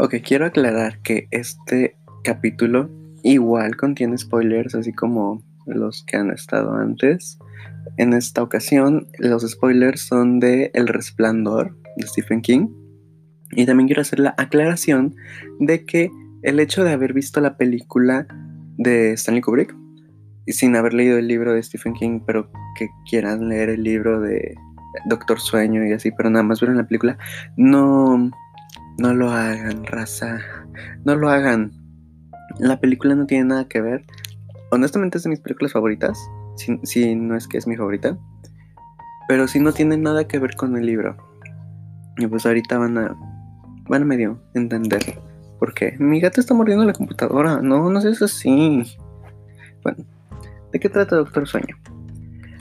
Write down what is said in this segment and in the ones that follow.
Ok, quiero aclarar que este capítulo igual contiene spoilers, así como los que han estado antes. En esta ocasión, los spoilers son de El Resplandor de Stephen King. Y también quiero hacer la aclaración de que el hecho de haber visto la película de Stanley Kubrick, y sin haber leído el libro de Stephen King, pero que quieran leer el libro de Doctor Sueño y así, pero nada más vieron la película, no, no lo hagan, raza, no lo hagan. La película no tiene nada que ver. Honestamente es de mis películas favoritas, si, no es que es mi favorita, pero si no tiene nada que ver con el libro. Y pues ahorita van a, van a medio entender por qué. Mi gato está mordiendo la computadora, no, no es así. Bueno. ¿De qué trata Doctor Sueño?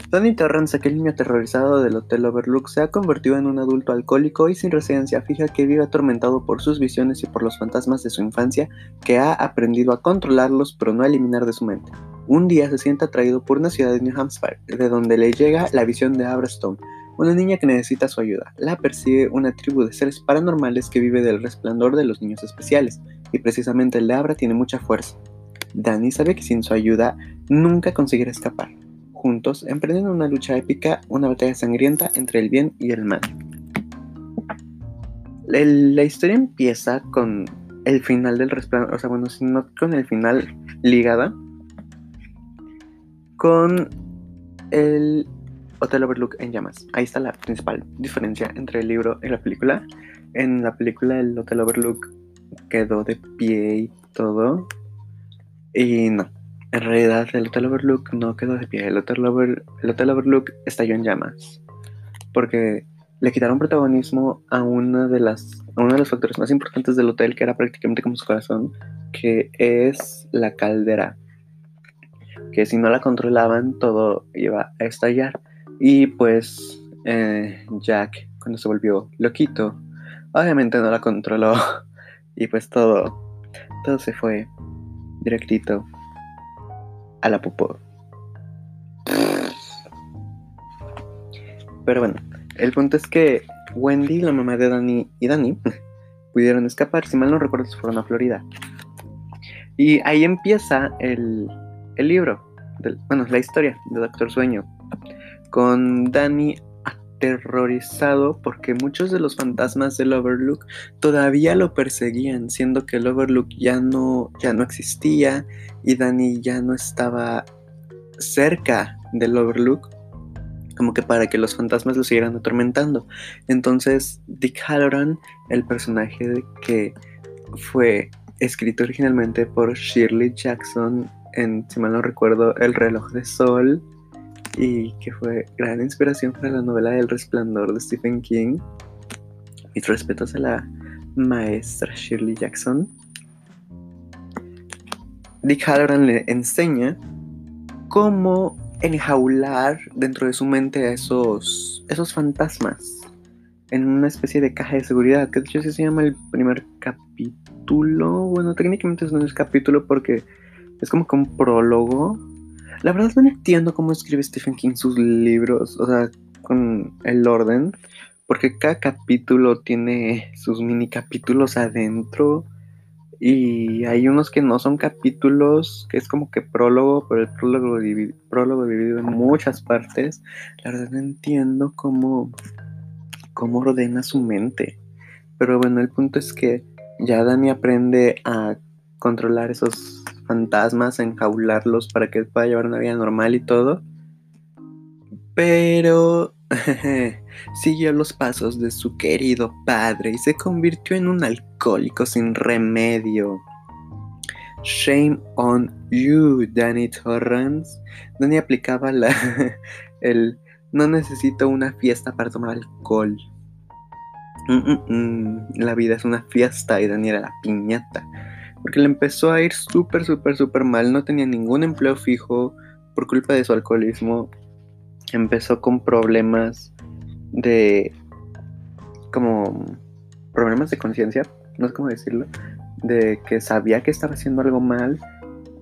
Danny Torrance, aquel niño aterrorizado del Hotel Overlook, se ha convertido en un adulto alcohólico y sin residencia fija que vive atormentado por sus visiones y por los fantasmas de su infancia, que ha aprendido a controlarlos pero no a eliminar de su mente. Un día se siente atraído por una ciudad de New Hampshire, de donde le llega la visión de Abra Stone, una niña que necesita su ayuda. La persigue una tribu de seres paranormales que vive del resplandor de los niños especiales, y precisamente el de Abra tiene mucha fuerza. Danny sabe que sin su ayuda nunca conseguirá escapar. Juntos emprenden una lucha épica, una batalla sangrienta entre el bien y el mal. la historia empieza con el final del resplandor, o sea, bueno, no con el final ligada, con el Hotel Overlook en llamas. Ahí está la principal diferencia entre el libro y la película. En la película el Hotel Overlook quedó de pie y todo, y no, en realidad el Hotel Overlook no quedó de pie. El Hotel, el Hotel Overlook estalló en llamas. Porque le quitaron protagonismo a una de las a uno de los factores más importantes del hotel, que era prácticamente como su corazón, que es la caldera. Que si no la controlaban, todo iba a estallar. Y pues eh, Jack, cuando se volvió loquito, obviamente no la controló. Y pues todo, todo se fue directito a la popó. Pero bueno, el punto es que Wendy, la mamá de Danny y Danny pudieron escapar, si mal no recuerdo, se fueron a Florida. Y ahí empieza el, el libro, bueno, la historia de Doctor Sueño, con Danny aterrorizado porque muchos de los fantasmas del Overlook todavía lo perseguían, siendo que el Overlook ya no, ya no existía y Danny ya no estaba cerca del Overlook, como que para que los fantasmas lo siguieran atormentando. Entonces Dick Halloran, el personaje que fue escrito originalmente por Shirley Jackson en, si mal no recuerdo, El reloj de sol, y que fue gran inspiración para la novela El Resplandor de Stephen King. Mis respetos a la maestra Shirley Jackson. Dick Halloran le enseña cómo enjaular dentro de su mente a esos, esos fantasmas en una especie de caja de seguridad, que de hecho se llama el primer capítulo. Bueno, técnicamente no es capítulo porque es como que un prólogo la verdad no entiendo cómo escribe Stephen King sus libros, o sea, con el orden, porque cada capítulo tiene sus mini capítulos adentro y hay unos que no son capítulos, que es como que prólogo, pero el prólogo, prólogo dividido en muchas partes. La verdad no entiendo cómo, cómo ordena su mente. Pero bueno, el punto es que ya Dani aprende a controlar esos fantasmas, enjaularlos para que pueda llevar una vida normal y todo. Pero siguió los pasos de su querido padre y se convirtió en un alcohólico sin remedio. Shame on you, Danny Torrance. Danny aplicaba la, el no necesito una fiesta para tomar alcohol. Mm, mm, mm. La vida es una fiesta y Danny era la piñata porque le empezó a ir súper, súper, súper mal. No tenía ningún empleo fijo por culpa de su alcoholismo. Empezó con problemas de... como... problemas de conciencia, no sé cómo decirlo. De que sabía que estaba haciendo algo mal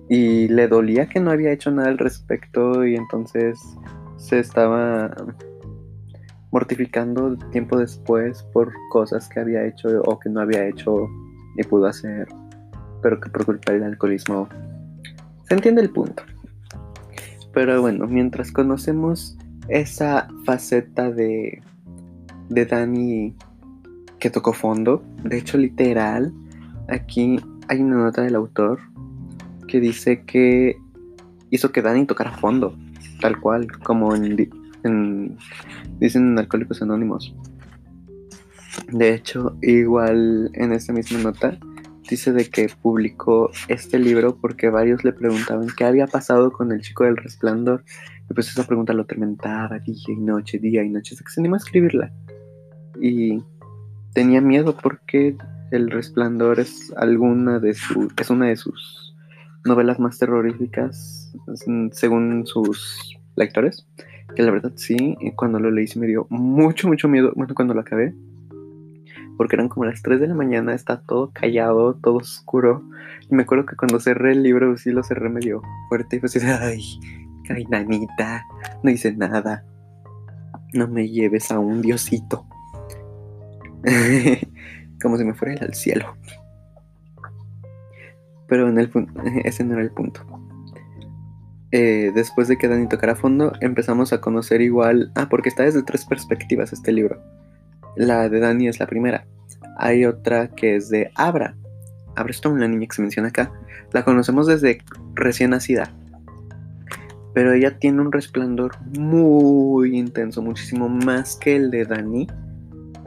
y le dolía que no había hecho nada al respecto y entonces se estaba mortificando tiempo después por cosas que había hecho o que no había hecho y pudo hacer, pero que por culpa del alcoholismo se entiende el punto. Pero bueno, mientras conocemos esa faceta de, de Dani que tocó fondo, de hecho literal, aquí hay una nota del autor que dice que hizo que Dani tocara fondo, tal cual, como en, en, dicen en Alcohólicos Anónimos. De hecho, igual en esta misma nota dice de que publicó este libro porque varios le preguntaban qué había pasado con el chico del resplandor. Y pues esa pregunta lo atormentaba día y noche, día y noche, hasta que se animó a escribirla. Y tenía miedo porque el resplandor es alguna de sus, es una de sus novelas más terroríficas según sus lectores. Que la verdad sí, cuando lo leí sí me dio mucho, mucho miedo. Bueno, cuando lo acabé, porque eran como las 3 de la mañana, está todo callado, todo oscuro. Y me acuerdo que cuando cerré el libro, sí lo cerré medio fuerte y fue así, ay, ay, nanita, no hice nada. No me lleves a un diosito. como si me fuera al cielo. Pero en el ese no era el punto. Eh, después de que Dani tocara fondo, empezamos a conocer igual. Ah, porque está desde tres perspectivas este libro. La de Dani es la primera. Hay otra que es de Abra. Abra es una niña que se menciona acá. La conocemos desde recién nacida. Pero ella tiene un resplandor muy intenso, muchísimo más que el de Dani.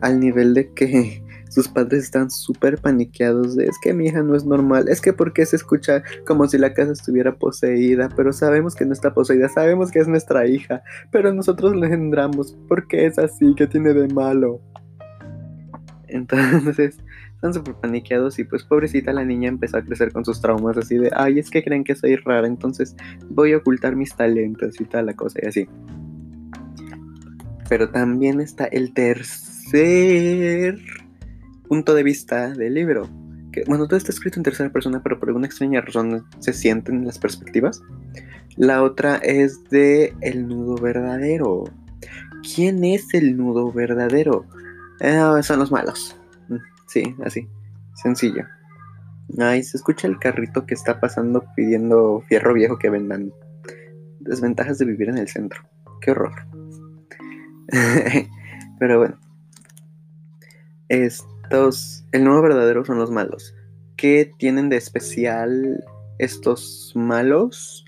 Al nivel de que sus padres están súper paniqueados de es que mi hija no es normal, es que porque se escucha como si la casa estuviera poseída, pero sabemos que no está poseída, sabemos que es nuestra hija, pero nosotros la engendramos, porque es así, que tiene de malo? Entonces están súper paniqueados y pues pobrecita la niña empezó a crecer con sus traumas así de, ay, es que creen que soy rara, entonces voy a ocultar mis talentos y tal la cosa y así. Pero también está el tercer punto de vista del libro. Bueno, todo está escrito en tercera persona, pero por alguna extraña razón se sienten las perspectivas. La otra es de el nudo verdadero. ¿Quién es el nudo verdadero? Eh, son los malos. Mm, sí, así. Sencillo. Ahí se escucha el carrito que está pasando pidiendo fierro viejo que vendan. Desventajas de vivir en el centro. Qué horror. Pero bueno. El nuevo verdadero son los malos. ¿Qué tienen de especial estos malos?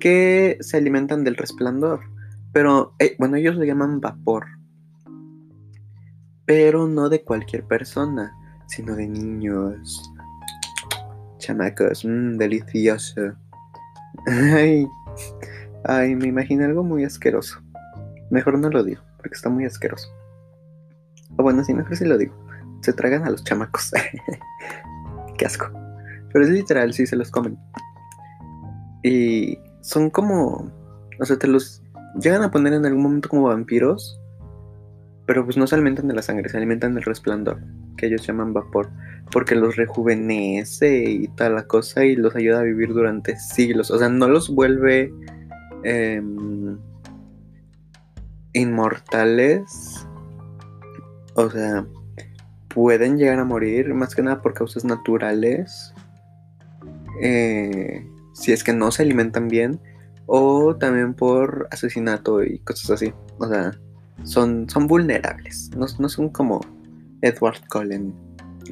Que se alimentan del resplandor. Pero, eh, bueno, ellos le llaman vapor pero no de cualquier persona, sino de niños. Chamacos, mmm, delicioso. Ay, ay, me imagino algo muy asqueroso. Mejor no lo digo, porque está muy asqueroso. O bueno, sí, mejor sí lo digo. Se tragan a los chamacos. Qué asco. Pero es literal, sí se los comen. Y son como. O sea, te los llegan a poner en algún momento como vampiros pero pues no se alimentan de la sangre, se alimentan del resplandor, que ellos llaman vapor, porque los rejuvenece y tal la cosa y los ayuda a vivir durante siglos. O sea, no los vuelve em, inmortales. O sea, pueden llegar a morir, más que nada por causas naturales. Eh, si es que no se alimentan bien. O también por asesinato y cosas así. O sea, son, son vulnerables, no, son como Edward Cullen.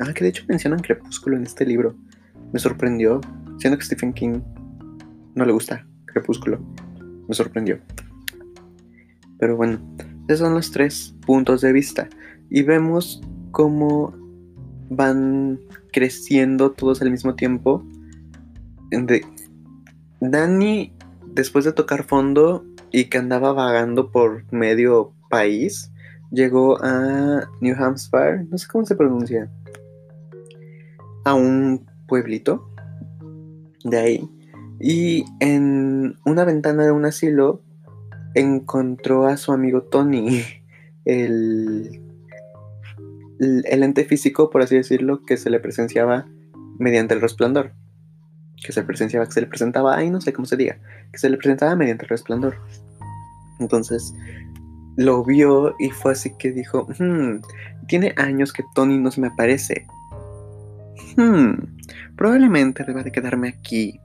Ah, que de hecho mencionan Crepúsculo en este libro. Me sorprendió, siendo que Stephen King no le gusta Crepúsculo. Me sorprendió. Pero bueno, esos son los tres puntos de vista. Y vemos cómo van creciendo todos al mismo tiempo. Danny, después de tocar fondo y que andaba vagando por medio país, llegó a New Hampshire, no sé cómo se pronuncia, a un pueblito de ahí. Y en una ventana de un asilo encontró a su amigo Tony, el, el, ente físico, por así decirlo, que se le presenciaba mediante el resplandor. Que se presenciaba, que se le presentaba, ay, no sé cómo se diga, que se le presentaba mediante el resplandor. Entonces, lo vio y fue así que dijo, hmm, tiene años que Tony no se me aparece. hmm, probablemente deba de quedarme aquí.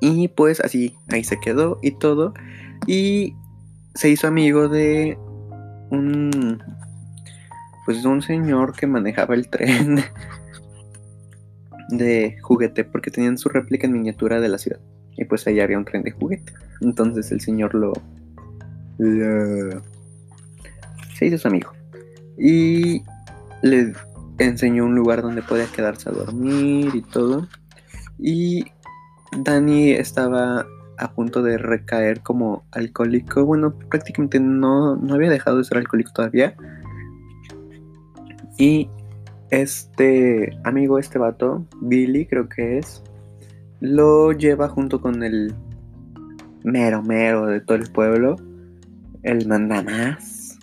Y pues así, ahí se quedó y todo. Y se hizo amigo de un pues un señor que manejaba el tren de juguete porque tenían su réplica en miniatura de la ciudad y pues ahí había un tren de juguete entonces el señor lo, se hizo su amigo y le enseñó un lugar donde podía quedarse a dormir y todo y Dani estaba a punto de recaer como alcohólico. Bueno, prácticamente no, no había dejado de ser alcohólico todavía. Y este amigo, este vato, Billy creo que es, lo lleva junto con el mero mero de todo el pueblo, el mandamás.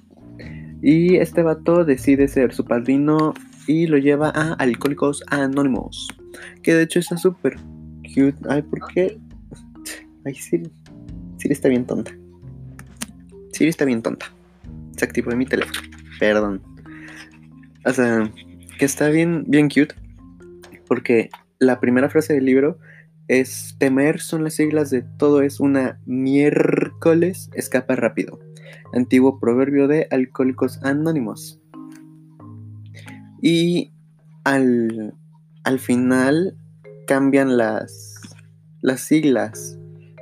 Y este vato decide ser su padrino y lo lleva a Alcohólicos Anónimos. Que de hecho está súper cute. Ay, ¿por qué? Ay, Siri. Siri está bien tonta. Siri está bien tonta. Se activó en mi teléfono. Perdón. O sea, que está bien, bien cute. Porque la primera frase del libro es temer son las siglas de todo es una miércoles escapa rápido. Antiguo proverbio de alcohólicos anónimos. Y al, al final cambian las, las siglas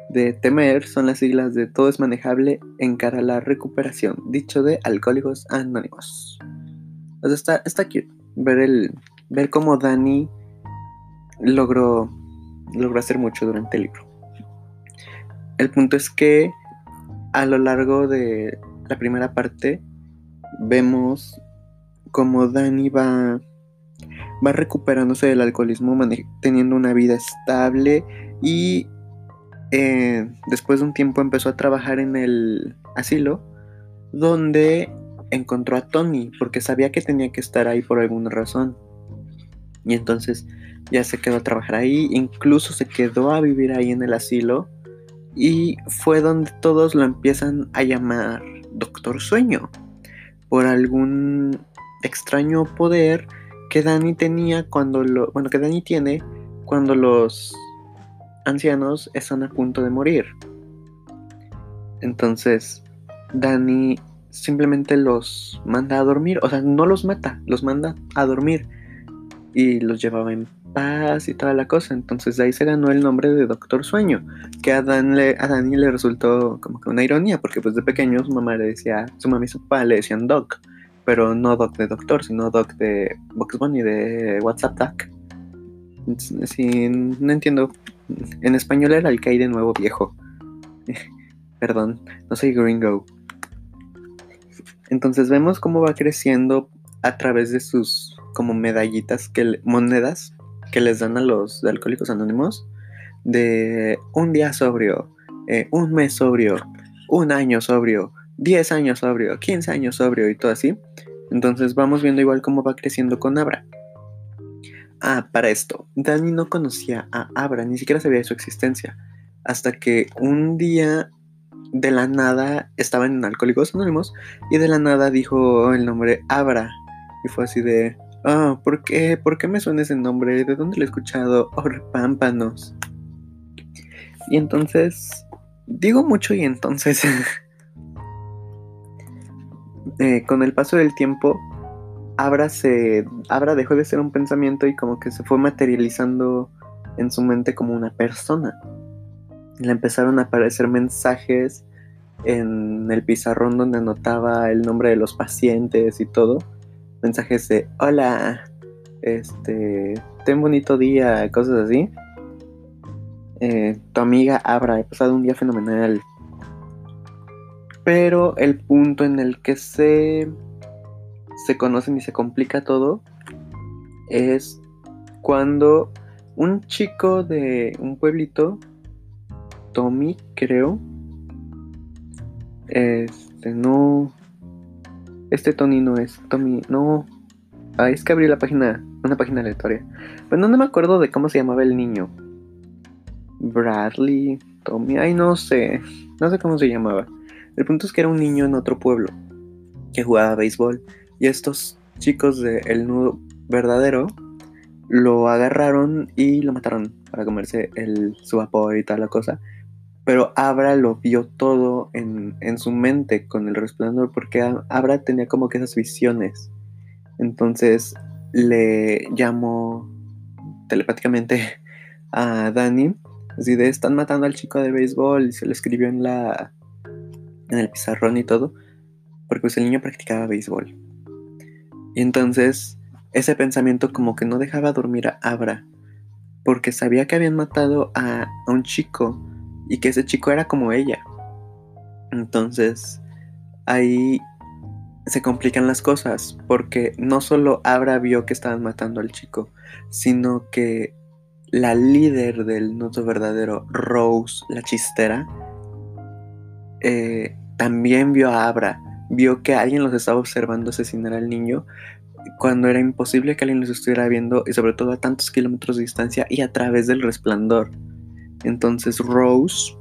de temer son las siglas de todo es manejable en cara a la recuperación, dicho de Alcohólicos Anónimos. O está, está cute ver, el, ver cómo Dani logró, logró hacer mucho durante el libro. El punto es que a lo largo de la primera parte vemos cómo Dani va, va recuperándose del alcoholismo, teniendo una vida estable y eh, después de un tiempo empezó a trabajar en el asilo, donde encontró a Tony, porque sabía que tenía que estar ahí por alguna razón. Y entonces ya se quedó a trabajar ahí, incluso se quedó a vivir ahí en el asilo, y fue donde todos lo empiezan a llamar Doctor Sueño, por algún extraño poder que Dani tenía cuando lo, bueno, que Dani tiene cuando los ancianos están a punto de morir. Entonces, Dani simplemente los manda a dormir, o sea, no los mata, los manda a dormir y los llevaba en paz y toda la cosa. Entonces de ahí se ganó el nombre de Doctor Sueño, que a, Dan le, Dani le resultó como que una ironía, porque pues de pequeño su mamá le decía, su mamá y su papá le decían Doc, pero no Doc de Doctor, sino Doc de Box Bunny, de WhatsApp Doc. Sí, no entiendo en español era el de nuevo viejo. Perdón, no soy gringo. Entonces vemos cómo va creciendo a través de sus como medallitas, monedas que les dan a los alcohólicos anónimos de un día sobrio, eh, un mes sobrio, un año sobrio, 10 años sobrio, 15 años sobrio y todo así. Entonces vamos viendo igual cómo va creciendo con Abra. Ah, para esto, Dani no conocía a Abra, ni siquiera sabía de su existencia, hasta que un día de la nada estaba en Alcohólicos Anónimos y de la nada dijo el nombre Abra y fue así de, ah, ¿por qué? ¿Por qué me suena ese nombre? ¿De dónde lo he escuchado? Oh, pámpanos. Y entonces, digo mucho y entonces, eh, con el paso del tiempo, Abra se. Abra dejó de ser un pensamiento y como que se fue materializando en su mente como una persona. Le empezaron a aparecer mensajes en el pizarrón donde anotaba el nombre de los pacientes y todo. Mensajes de hola, este, ten bonito día, cosas así. Eh, tu amiga Abra, he pasado un día fenomenal. Pero el punto en el que se se conocen y se complica todo es cuando un chico de un pueblito, Tommy, creo, este no, este Tony no es, Tommy, no, ah, es que abrí la página, una página aleatoria, pero no, me acuerdo de cómo se llamaba el niño, Bradley, Tommy, ay no sé, no sé cómo se llamaba. El punto es que era un niño en otro pueblo que jugaba béisbol. Y estos chicos de El Nudo Verdadero lo agarraron y lo mataron para comerse el, su vapor y toda la cosa. Pero Abra lo vio todo en, en su mente con el resplandor porque Abra tenía como que esas visiones. Entonces le llamó telepáticamente a Dani. Así de, están matando al chico de béisbol y se lo escribió en la en el pizarrón y todo, porque pues el niño practicaba béisbol. Y entonces ese pensamiento como que no dejaba dormir a Abra, porque sabía que habían matado a, a un chico y que ese chico era como ella. Entonces ahí se complican las cosas, porque no solo Abra vio que estaban matando al chico, sino que la líder del noto verdadero, Rose, la chistera, eh, también vio a Abra, vio que alguien los estaba observando asesinar al niño cuando era imposible que alguien los estuviera viendo y sobre todo a tantos kilómetros de distancia y a través del resplandor. Entonces Rose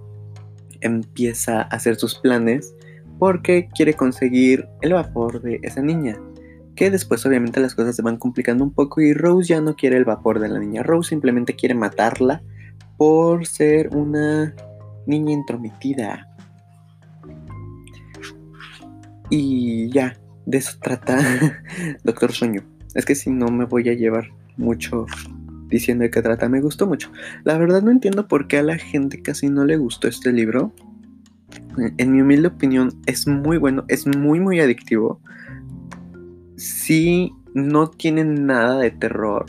empieza a hacer sus planes porque quiere conseguir el vapor de esa niña. Que después obviamente las cosas se van complicando un poco y Rose ya no quiere el vapor de la niña. Rose simplemente quiere matarla por ser una niña intrometida. Y ya, de eso trata Doctor Sueño. Es que si no me voy a llevar mucho diciendo de qué trata, me gustó mucho. La verdad no entiendo por qué a la gente casi no le gustó este libro. En mi humilde opinión es muy bueno, es muy muy adictivo. Si no tiene nada de terror.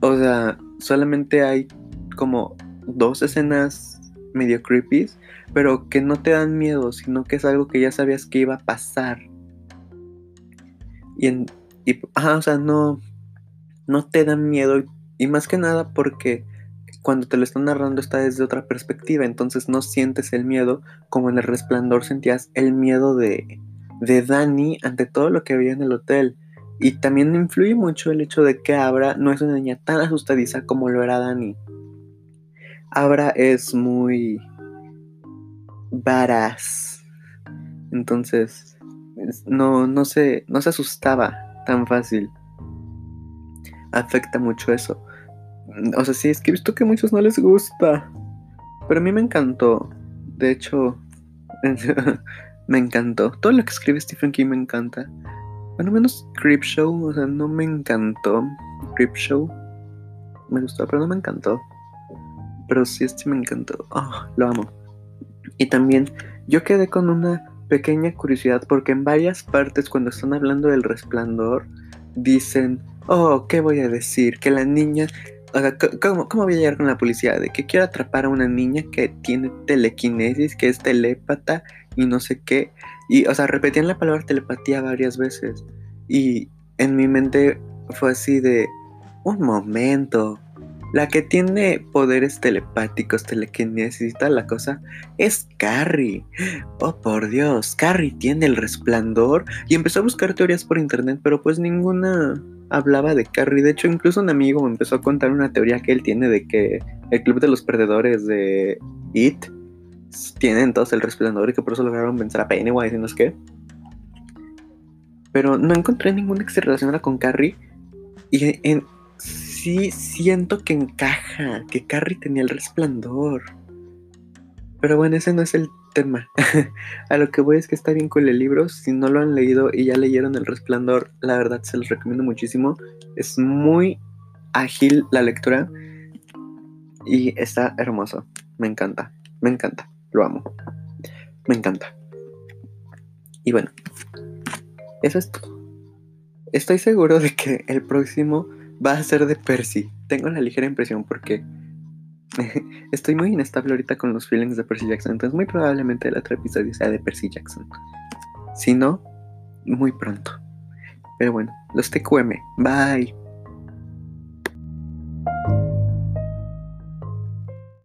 O sea, solamente hay como dos escenas medio creepy pero que no te dan miedo, sino que es algo que ya sabías que iba a pasar. Y, en, y o sea, no, no te dan miedo. Más que nada porque cuando te lo están narrando está desde otra perspectiva, entonces no sientes el miedo como en el resplandor sentías el miedo de, de Dani ante todo lo que había en el hotel. Y también influye mucho el hecho de que Abra no es una niña tan asustadiza como lo era Dani. Abra es muy varas. Entonces, no, no, se, no se asustaba tan fácil. Afecta mucho eso. O sea, sí, es que he visto que a muchos no les gusta. Pero a mí me encantó. De hecho, me encantó. Todo lo que escribe Stephen King me encanta. Bueno, menos Show o sea, no me encantó. Show me gustó, pero no me encantó. Pero sí, este me encantó. Oh, lo amo. Y también yo quedé con una pequeña curiosidad porque en varias partes cuando están hablando del resplandor dicen, oh, ¿qué voy a decir? Que la niña... O sea, ¿cómo, ¿cómo, voy a llegar con la policía? De que quiero atrapar a una niña que tiene telequinesis, que es telépata y no sé qué. Y, o sea, repetían la palabra telepatía varias veces. Y en mi mente fue así de, un momento, la que tiene poderes telepáticos, telequinesis y tal la cosa es Carrie. Oh, por Dios, Carrie tiene el resplandor. Y empezó a buscar teorías por internet, pero pues ninguna hablaba de Carrie. De hecho, incluso un amigo me empezó a contar una teoría que él tiene de que el club de los perdedores de It tienen todos el resplandor y que por eso lograron vencer a Pennywise y no sé qué. Pero no encontré ninguna que se relacionara con Carrie. Y en, sí siento que encaja, que Carrie tenía el resplandor. Pero bueno, ese no es el tema. a lo que voy es que está bien con el libro. Si no lo han leído y ya leyeron El Resplandor, la verdad se los recomiendo muchísimo. Es muy ágil la lectura y está hermoso. Me encanta, me encanta, lo amo. Me encanta. Y bueno, eso es todo. Estoy seguro de que el próximo va a ser de Percy. Tengo la ligera impresión porque estoy muy inestable ahorita con los feelings de Percy Jackson. Entonces, muy probablemente el otro episodio sea de Percy Jackson. Si no, muy pronto. Pero bueno, los TQM. Bye.